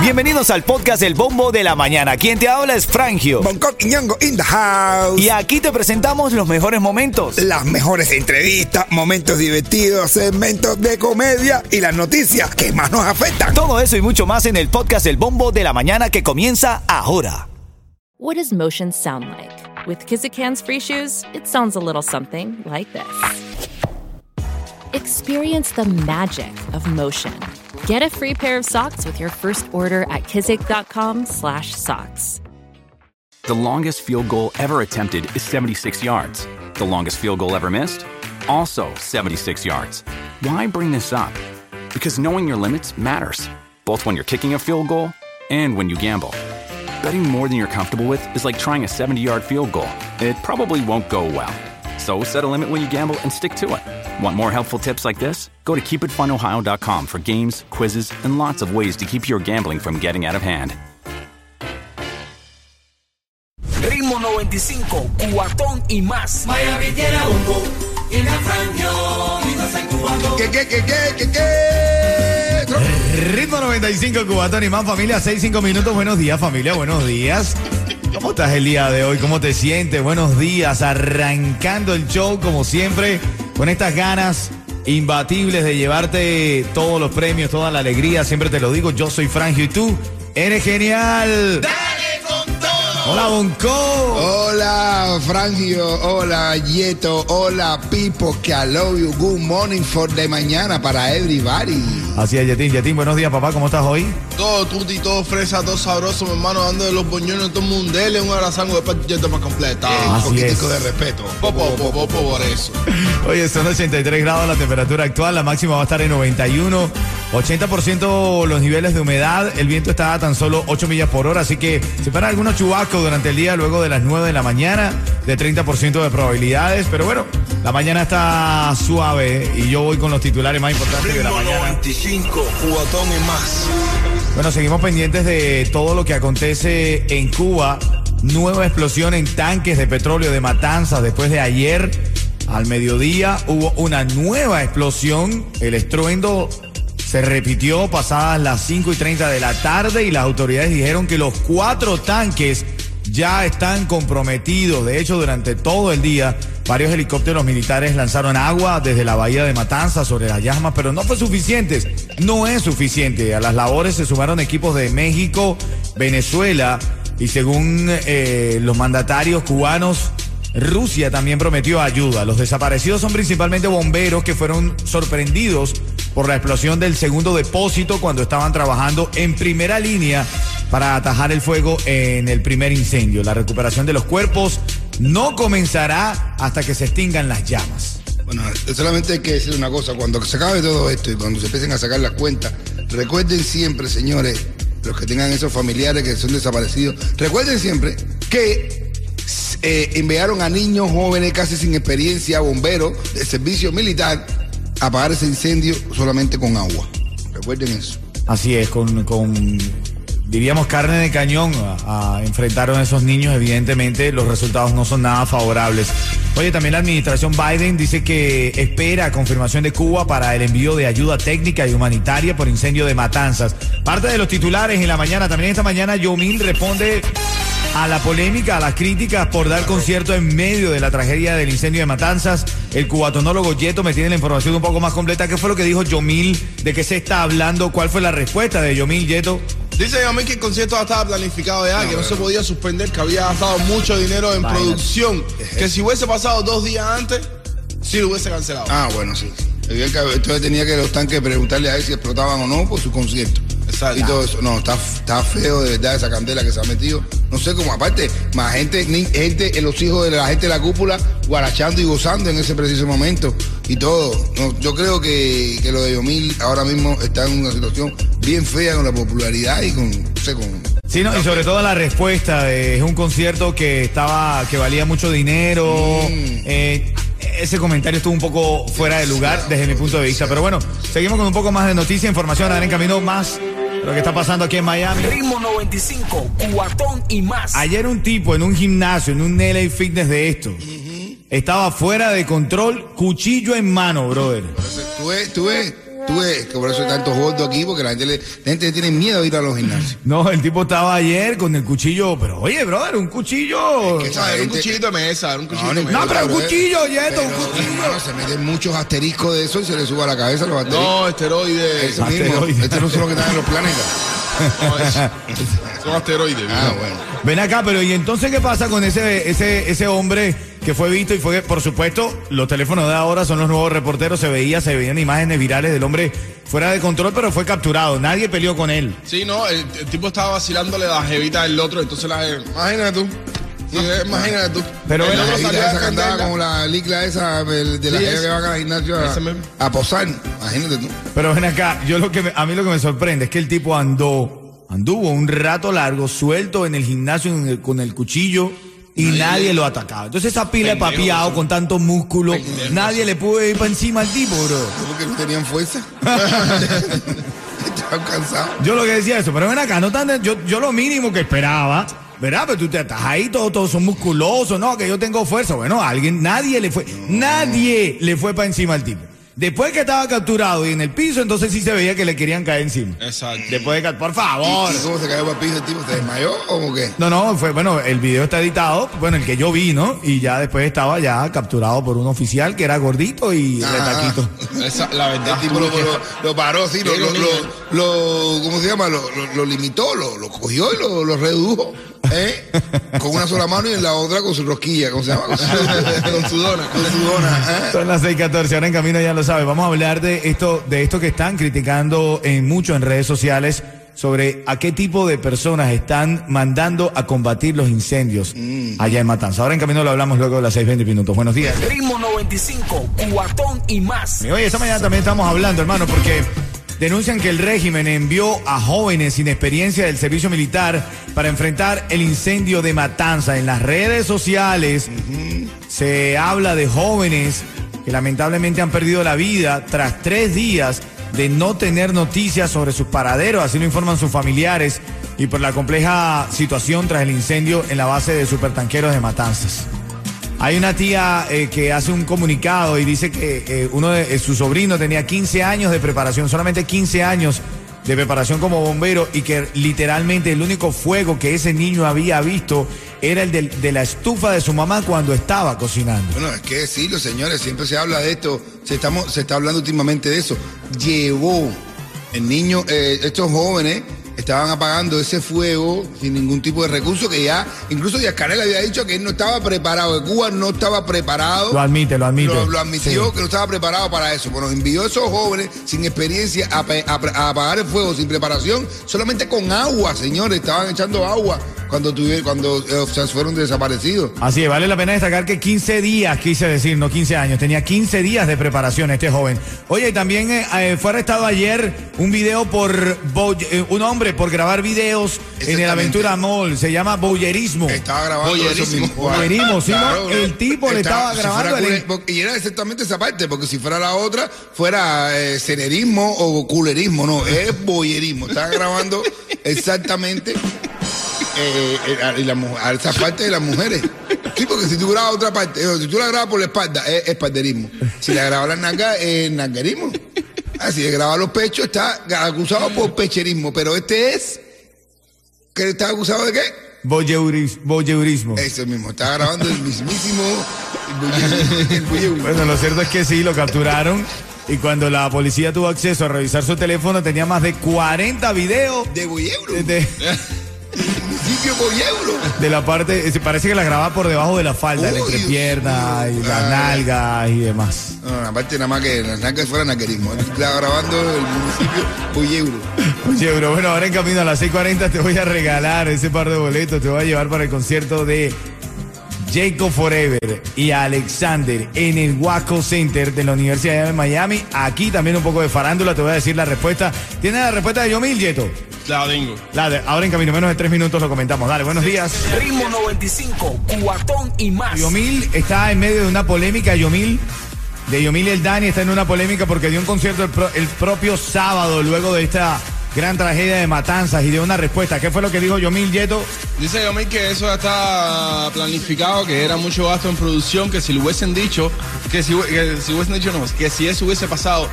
Bienvenidos al podcast El Bombo de la Mañana. Quien te habla es Frangio. Bangkok y Ñongo in the house. Y aquí te presentamos los mejores momentos. Las mejores entrevistas, momentos divertidos, segmentos de comedia y las noticias que más nos afectan. Todo eso y mucho más en el podcast El Bombo de la Mañana que comienza ahora. What does motion sound like? With Kizikans free shoes, it sounds a little something like this. Experience the magic of motion. Get a free pair of socks with your first order at kizik.com/socks. The longest field goal ever attempted is 76 yards. The longest field goal ever missed? Also 76 yards. Why bring this up? Because knowing your limits matters, both when you're kicking a field goal and when you gamble. Betting more than you're comfortable with is like trying a 70 yard field goal. It probably won't go well. So set a limit when you gamble and stick to it. Want more helpful tips like this? Go to keepitfunohio.com for games, quizzes, and lots of ways to keep your gambling from getting out of hand. Ritmo 95, cuatón y más. Miami tiene bombo y la frangio y no se cubano. ¿Qué, qué, qué, qué, qué, qué? Ritmo 95, Cubatón y más familia, 6, 5 minutos. Buenos días, familia, buenos días. ¿Cómo estás el día de hoy? ¿Cómo te sientes? Buenos días, arrancando el show como siempre, con estas ganas imbatibles de llevarte todos los premios, toda la alegría. Siempre te lo digo, yo soy Frangio y tú eres genial. Dale con todo. Hola, Bonco. Hola, Frangio. Hola, Yeto. Hola, Pipo. Que I love you. Good morning for the mañana para everybody. Así es, Yetín. Yetín, buenos días, papá. ¿Cómo estás hoy? Todo tuti, todo fresa, todo sabroso, mi hermano, dando de los boñones, todo mundo. Dele un abrazango después ya más completa. Un poquitico de respeto. Popo, popo, popo, por eso. Oye, son 83 grados la temperatura actual, la máxima va a estar en 91, 80% los niveles de humedad, el viento está a tan solo 8 millas por hora, así que se paran algunos chubascos durante el día luego de las 9 de la mañana, de 30% de probabilidades, pero bueno, la mañana está suave y yo voy con los titulares más importantes de la mañana. 95, cuatón y más. Bueno, seguimos pendientes de todo lo que acontece en Cuba. Nueva explosión en tanques de petróleo de Matanzas después de ayer. Al mediodía hubo una nueva explosión. El estruendo se repitió pasadas las 5 y 30 de la tarde y las autoridades dijeron que los cuatro tanques ya están comprometidos. De hecho, durante todo el día, varios helicópteros militares lanzaron agua desde la bahía de Matanzas sobre las llamas, pero no fue suficiente. No es suficiente. A las labores se sumaron equipos de México, Venezuela y según eh, los mandatarios cubanos, Rusia también prometió ayuda. Los desaparecidos son principalmente bomberos que fueron sorprendidos por la explosión del segundo depósito cuando estaban trabajando en primera línea para atajar el fuego en el primer incendio. La recuperación de los cuerpos no comenzará hasta que se extingan las llamas. Bueno, solamente hay que decir una cosa, cuando se acabe todo esto y cuando se empiecen a sacar las cuentas, recuerden siempre, señores, los que tengan esos familiares que son desaparecidos, recuerden siempre que eh, enviaron a niños jóvenes casi sin experiencia, bomberos de servicio militar, apagar ese incendio solamente con agua. Recuerden eso. Así es, con, con, diríamos carne de cañón a, a enfrentaron a esos niños, evidentemente los resultados no son nada favorables. Oye, también la administración Biden dice que espera confirmación de Cuba para el envío de ayuda técnica y humanitaria por incendio de matanzas. Parte de los titulares en la mañana, también esta mañana Yomil responde a la polémica, a las críticas por dar concierto en medio de la tragedia del incendio de Matanzas. El cubatonólogo Yeto me tiene la información un poco más completa. ¿Qué fue lo que dijo Yomil? ¿De qué se está hablando? ¿Cuál fue la respuesta de Yomil Yeto? Dice a mí que el concierto ya estaba planificado ya, que no se podía suspender, que había gastado mucho dinero en producción, que si hubiese pasado dos días antes, sí lo hubiese cancelado. Ah, bueno, sí. Entonces tenía que los tanques preguntarle a él si explotaban o no por su concierto. Exacto. Y todo eso. No, está, está feo de verdad esa candela que se ha metido. No sé cómo, aparte, más gente, ni- gente, eh, los hijos de la gente de la cúpula, guarachando y gozando en ese preciso momento. Y todo. No, yo creo que, que lo de Yomil ahora mismo está en una situación bien fea con la popularidad y con, no sé, con, Sí, no, y sobre todo la respuesta. de- es un concierto que estaba, que valía mucho dinero. Eh, ese comentario estuvo un poco fuera de lugar desde mi punto de vista. Pero bueno, seguimos con un poco más de noticia, información, a ver en camino más lo que está pasando aquí en Miami. Ritmo 95, cuatón y más. Ayer un tipo en un gimnasio, en un LA Fitness de esto, estaba fuera de control, cuchillo en mano, brother. Tú ves, tú ves, Tú ves que por eso hay tantos gordos aquí, porque la gente, le- la gente tiene miedo de ir a los gimnasios. No, el tipo estaba ayer con el cuchillo, pero oye, brother, un cuchillo. Es que era un cuchillito de mesa, era un cuchillito de ni- mesa. No, pero un cuchillo, Yeto, un cuchillo. se meten muchos asteriscos de eso y se le sube a la cabeza los asteriscos. No, esteroides. Eso mismo. asteroides. Estos no son los que están en los planetas. No, es- son asteroides. Ah, ¿no? bueno. Ven acá, pero ¿y entonces qué pasa con ese, ese, ese hombre que fue visto y fue, por supuesto, los teléfonos de ahora son los nuevos reporteros, se veía, se veían imágenes virales del hombre fuera de control, pero fue capturado, nadie peleó con él. Sí, no, el, el tipo estaba vacilándole la jevita del otro, entonces la imagínate tú. Sí, imagínate tú. Pero el otro salió esa como la licla esa de la Sí, gente que van al gimnasio a, a posar. Imagínate tú. Pero ven acá, yo lo que me- a mí lo que me sorprende es que el tipo andó, anduvo un rato largo, suelto en el gimnasio en el- con el cuchillo y nadie, lo atacaba. Entonces esa pila de papiado con tanto músculo, Pendejo, nadie le pudo ir para encima al tipo, bro. Porque no tenían fuerza. Estaban cansados. Yo lo que decía eso, pero ven acá, no tan, yo, yo lo mínimo que esperaba, ¿verdad? Pero tú te estás ahí, todos, todos son musculosos, no, que yo tengo fuerza. Bueno, alguien, nadie le fue, nadie le fue para encima al tipo. Después que estaba capturado y en el piso, entonces sí se veía que le querían caer encima. Exacto. Después de que, por favor. ¿Y cómo se cayó para el piso el tipo? ¿Se desmayó o como qué? No, no, fue, bueno, el video está editado, bueno, el que yo vi, ¿no? Y ya después estaba ya capturado por un oficial que era gordito y Ah. retaquito. Esa, la verdad. El tipo lo, lo- lo paró así, lo, lo, ironía. lo- lo- ¿cómo se llama? Lo, lo- lo limitó, lo, lo cogió y lo, lo redujo. ¿Eh? Con una sola mano y en la otra con su rosquilla, ¿cómo se llama? Con su, Con su dona. con su dona. ¿eh? Son las 6:14, ahora en camino ya lo sabe. Vamos a hablar de esto, de esto que están criticando en mucho en redes sociales sobre a qué tipo de personas están mandando a combatir los incendios allá en Matanza. Ahora en camino lo hablamos luego de las 6:20 minutos. Buenos días. Ritmo 95, cuatón y más. Y Oye, esta mañana también estamos hablando, hermano, porque denuncian que el régimen envió a jóvenes sin experiencia del servicio militar para enfrentar el incendio de Matanza. En las redes sociales se habla de jóvenes que lamentablemente han perdido la vida tras tres días de no tener noticias sobre sus paraderos, así lo informan sus familiares, y por la compleja situación tras el incendio en la base de supertanqueros de Matanzas. Hay una tía eh, que hace un comunicado y dice que eh, uno de eh, su sobrino tenía 15 años de preparación, solamente 15 años de preparación como bombero y que literalmente el único fuego que ese niño había visto era el del- de, la estufa de su mamá cuando estaba cocinando. Bueno, es que decirlo, señores, siempre se habla de esto, se, estamos, se está hablando últimamente de eso. Llevó el niño, eh, estos jóvenes estaban apagando ese fuego sin ningún tipo de recurso que ya, incluso Díaz Canel había dicho que él no estaba preparado, que Cuba no estaba preparado. Lo admite, lo admite. Lo, lo admitió Sí. que no estaba preparado para eso. Bueno, envió a esos jóvenes sin experiencia a apagar el fuego sin preparación, solamente con agua, señores. Estaban echando agua cuando, tuve- cuando eh, se fueron desaparecidos. Así es, vale la pena destacar que 15 días, quise decir, no 15 años, tenía 15 días de preparación este joven. Oye, y también eh, eh, fue arrestado ayer un video por, bo- eh, un hombre por grabar videos en el. Aventura Mall, se llama boyerismo. Estaba grabando eso Boyerismo. mismo. Boyerismo, sí, ¿no? El tipo le estaba si grabando fuera el- cule- porque- y era exactamente esa parte, porque si fuera la otra, fuera eh, cenerismo o culerismo, no, es boyerismo. Estaba grabando exactamente eh, eh, la a esa parte de las mujeres. Sí, porque si tú grabas otra parte, eh, si tú la grabas por la espalda, es espalderismo. Si la grabas la nalga, es nalguerismo. Ah, si le grabas los pechos, está acusado por pecherismo. Pero este es. ¿Que está acusado de qué? Boyeuris- boyeurismo. Ese mismo, estaba grabando el mismísimo. El Bueno, lo cierto es que sí, lo capturaron. Y cuando la policía tuvo acceso a revisar su teléfono, tenía más de 40 videos de Boyeuro. de, El de- la parte, eh, parece que la grababa por debajo de la falda, la Uy, entrepierna y las mío. nalgas y demás. No, no, aparte nada más que las nalgas fuera naquerismo. Estaba grabando el municipio. Oye, bro, bueno, ahora en camino a las 6.40 te voy a regalar ese par de boletos, te voy a llevar para el concierto de Jacob Forever y Alexander en el Waco Center de la Universidad de Miami. Aquí también un poco de farándula, te voy a decir la respuesta. ¿Tienes la respuesta de Yomil, Yeto? La tengo. La de- ahora en camino, menos de tres minutos lo comentamos. Dale, buenos días. Ritmo 95, cuatón y más. Yomil está en medio de una polémica, Yomil. De Yomil y el Dani está en una polémica porque dio un concierto el, pro- el propio sábado, luego de esta gran tragedia de matanzas y de una respuesta. ¿Qué fue lo que dijo Yomil Yeto? Dice Yomil que eso ya está planificado, que era mucho gasto en producción, que si lo hubiesen dicho, que si, que si hubiesen dicho no, que si eso hubiese pasado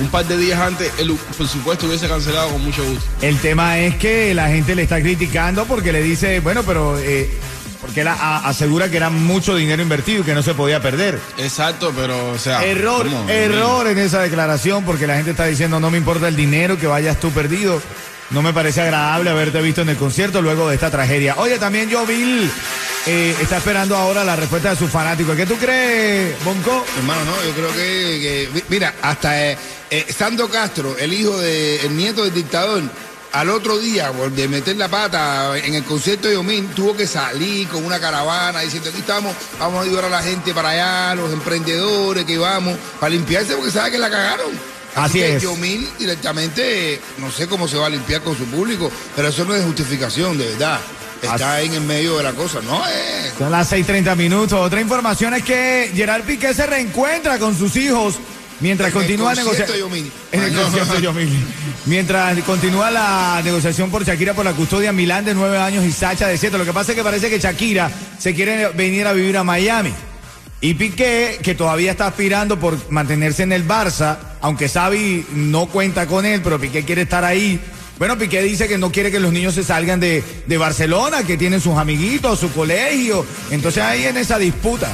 un par de días antes, el presupuesto hubiese cancelado con mucho gusto. El tema es que la gente le está criticando porque le dice, bueno, pero eh, porque él asegura que era mucho dinero invertido y que no se podía perder. Exacto, pero o sea. Error, ¿cómo? error en esa declaración porque la gente está diciendo no me importa el dinero que vayas tú perdido. No me parece agradable haberte visto en el concierto luego de esta tragedia. Oye, también yo Bill eh, está esperando ahora la respuesta de sus fanáticos. ¿Qué tú crees, Bonco? Hermano, no, yo creo que, que- mi- mira, hasta eh, eh, Sandro Castro, el hijo de, el nieto del dictador, al otro día, de meter la pata en el concierto de Yomín, tuvo que salir con una caravana diciendo, aquí estamos, vamos a ayudar a la gente para allá, los emprendedores que vamos, para limpiarse porque sabe que la cagaron. Así que es. Yomil directamente, no sé cómo se va a limpiar con su público, pero eso no es justificación, de verdad. Está ahí en el medio de la cosa, no es. Son las 6:30 minutos. Otra información es que Gerard Piqué se reencuentra con sus hijos mientras En continúa concierto negociando. de Yomil. En el concierto de Yomil. Mientras continúa la negociación por Shakira por la custodia Milán de nueve años y Sacha de siete. Lo que pasa es que parece que Shakira se quiere venir a vivir a Miami. Y Piqué, que todavía está aspirando por mantenerse en el Barça, aunque Xavi no cuenta con él, pero Piqué quiere estar ahí. Bueno, Piqué dice que no quiere que los niños se salgan de, de Barcelona, que tienen sus amiguitos, su colegio. Entonces ahí en esa disputa.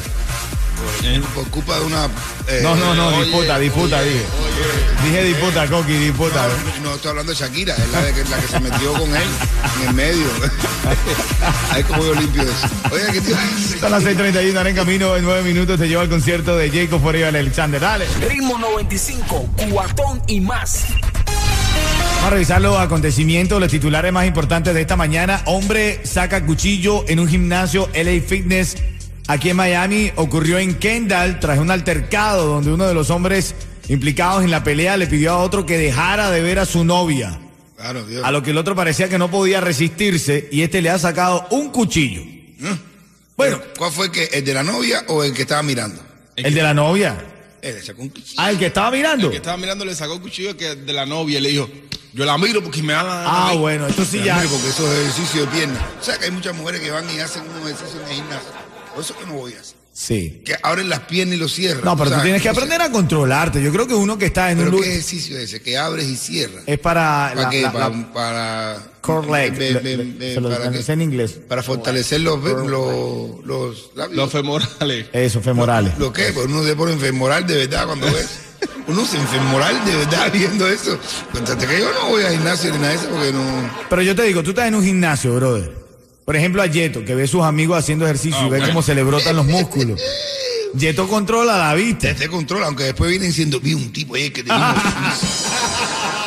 Por culpa de una. eh, No, no, no, oye, disputa, disputa, oye, dije. oye. Dije disputa, Coqui, disputa. No, no estoy hablando de Shakira, es la, de que, la que se metió con él en el medio. Ahí como yo limpio eso. Oye, ¿qué decir? Son las 6:31, ahora en camino en nueve minutos te lleva al concierto de Jacob Forever Alexander. Dale. Ritmo 95, cuatón y más. Vamos a revisar los acontecimientos, los titulares más importantes de esta mañana. Hombre saca cuchillo en un gimnasio LA Fitness aquí en Miami. Ocurrió en Kendall tras un altercado donde uno de los hombres implicados en la pelea le pidió a otro que dejara de ver a su novia. Claro, Dios. A lo que el otro parecía que no podía resistirse y este le ha sacado un cuchillo. Bueno, ¿Cuál fue el que? ¿El de la novia o el que estaba mirando? el de la novia. Él le sacó un cuchillo. Ah, el que estaba mirando. El que estaba mirando le sacó el cuchillo que de la novia y le dijo, yo la miro porque me da la Ah, a mí". bueno, esto sí ya. Porque esos ejercicios de pierna. O sea que hay muchas mujeres que van y hacen unos ejercicios en el gimnasio. Por eso que no voy a hacer. Sí. Que abren las piernas y los cierran. No, pero tú tienes que aprender a controlarte. Yo creo que uno que está en un ¿Pero lugar qué ejercicio es ese? Que abres y cierras. es para ¿Para la, qué? la- para, la para core leg. Se lo ¿para en inglés. Para fortalecer los, los, los labios. Los femorales. Eso, femorales. ¿Lo qué? Pues uno se pone femoral de verdad cuando ves. Uno se femoral de verdad viendo eso. Contate que yo no voy a gimnasio ni nada de eso porque no. Pero yo te digo, tú estás en un gimnasio, brother. Por ejemplo, a Yeto, que ve sus amigos haciendo ejercicio y ve cómo se le brotan los músculos. Yeto controla la vista. Te, te controla, aunque después vienen diciendo, vi un tipo ahí que tenía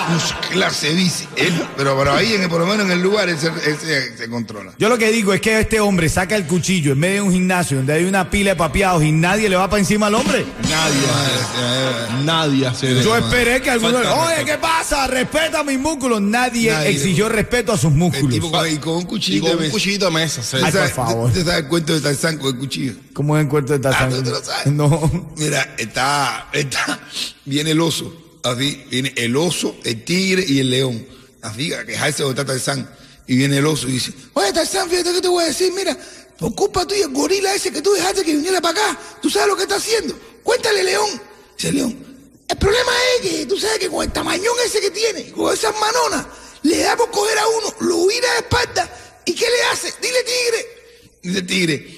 clase bici. Él, pero, pero ahí, en por lo menos en el lugar, él se, él se- se controla. Yo lo que digo es que este hombre saca el cuchillo en medio de un gimnasio donde hay una pila de papiados y nadie le va para encima al hombre. Nadie. Nadie hace Yo esperé que alguno. Falta de Oye. ¿qué pasa? Respeta mis músculos. Nadie, Nadie. exigió respeto a sus músculos. tipo con, y con un Y cuchillo. con de un mesa. cuchillito de mesa. Ay, por ¿Sabes- favor. ¿Usted sabe el cuento de Tarzán con el cuchillo? ¿Cómo es el cuento de Tarzán? Ah, ¿tú te lo sabes? No. Mira, está, está, viene el oso, así, viene el oso, el tigre y el león, así, a quejarse de Tarzán. Y viene el oso y dice, oye Tarzán, fíjate que te voy a decir, mira, por culpa tuya, el gorila ese que tú dejaste que viniera para acá, tú sabes lo que está haciendo, cuéntale león. Dice león, el problema es que tú sabes que con el tamañón ese que tiene, con esas manonas, le da por coger a uno, lo vira de espalda, ¿y qué le hace? Dile tigre. Dice tigre,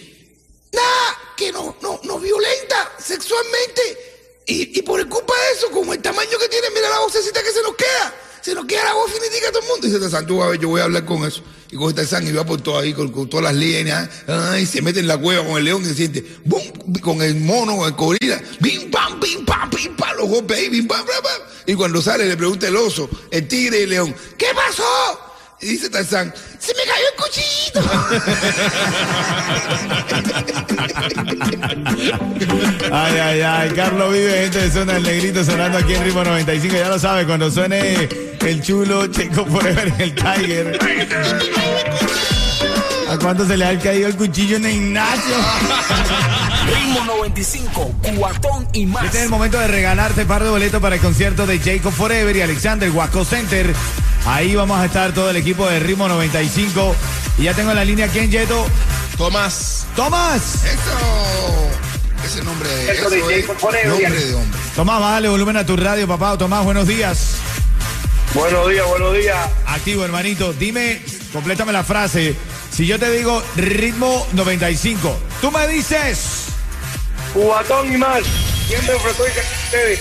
nada, que no, no, nos violenta sexualmente. Y, y por culpa de eso, como el tamaño que tiene, mira la vocecita que se nos queda. Se nos queda la voz finitica a todo el mundo. Dice Tarzán, tú a ver, yo voy a hablar con eso. Y coge Tarzán y va por todo ahí, con, todas las líneas. Ay, se mete en la cueva con el león y se siente, ¡bum! Con el mono, con el gorila. ¡Bim, pam, bim, pam, bim, pam! Los golpes ahí, bim, pam, pam, pam. Y cuando sale le pregunta el oso, el tigre y el león, ¿qué pasó? Y dice Tarzán, se me cayó el cuchillito. Ay, ay, ay. Carlos vive, gente de zona del negrito sonando aquí en Ritmo 95. Ya lo sabe, cuando suene el chulo, Checo Forever, el Tiger. ¿A cuánto se le ha caído el cuchillo en Ignacio? Ritmo 95, cuatón y más. Este es el momento de regalarte par de boletos para el concierto de Jacob Forever y Alexander Waco Center. Ahí vamos a estar todo el equipo de Ritmo 95. Y ya tengo en la línea quién, Yeto. Tomás. Tomás. Eso. Ese nombre, eso es nombre de hombre. Tomás, bájale volumen a tu radio, papá. Tomás, buenos días. Buenos días, buenos días. Activo, hermanito. Dime, complétame la frase. Si yo te digo ritmo 95, tú me dices. Cubatón y más. Siempre frecuencia ustedes.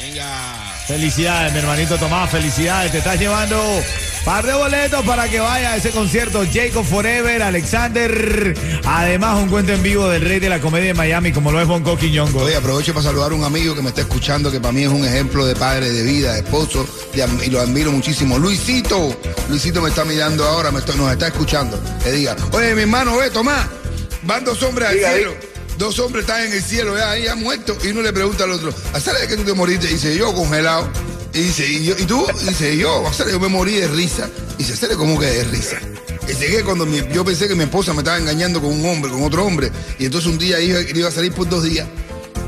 Venga. Felicidades, mi hermanito Tomás, felicidades. Te estás llevando par de boletos para que vaya a ese concierto. Jacob Forever, Alexander. Además, un cuento en vivo del rey de la comedia de Miami, como lo es Bonco Quiñongo. Oye, aprovecho para saludar a un amigo que me está escuchando, que para mí es un ejemplo de padre de vida, de esposo, de y lo admiro muchísimo. Luisito, Luisito me está mirando ahora, me está- nos está escuchando. Que diga, oye, mi hermano, ve, Tomás, van dos hombres al Diga, cielo. diga. Dos hombres están en el cielo, ya, ahí ya muertos, y uno le pregunta al otro, ¿sabes de qué tú te moriste? Y dice, yo congelado. Y dice, ¿y, yo, ¿y tú? Y dice, yo, yo me morí de risa. Y dice, ¿sabes cómo que de risa? Dice que cuando yo pensé que mi esposa me estaba engañando con un hombre, con otro hombre, y entonces un día iba, iba a salir por dos días,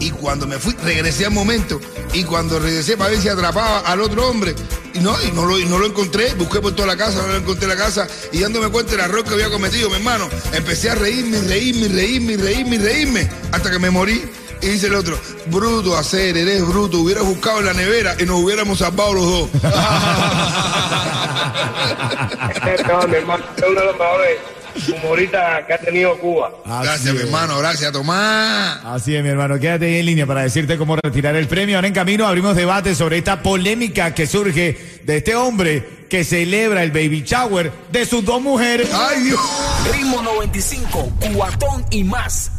y cuando me fui, regresé al momento, y cuando regresé para ver si atrapaba al otro hombre, y no, y no lo, y no lo encontré, busqué por toda la casa, no lo encontré en la casa, y dándome cuenta del error que había cometido, mi hermano, empecé a reírme, reírme, reírme, reírme, reírme, hasta que me morí. Y dice el otro, bruto hacer, eres bruto, hubieras buscado en la nevera y nos hubiéramos salvado los dos. No, mi hermano, es uno de los mejores humoristas que ha tenido Cuba. gracias, mi hermano, gracias, Tomás. Así es, mi hermano. Quédate ahí en línea para decirte cómo retirar el premio. Ahora en camino abrimos debate sobre esta polémica que surge de este hombre que celebra el baby shower de sus dos mujeres. Ay, Dios. Ritmo 95, cuatón y más.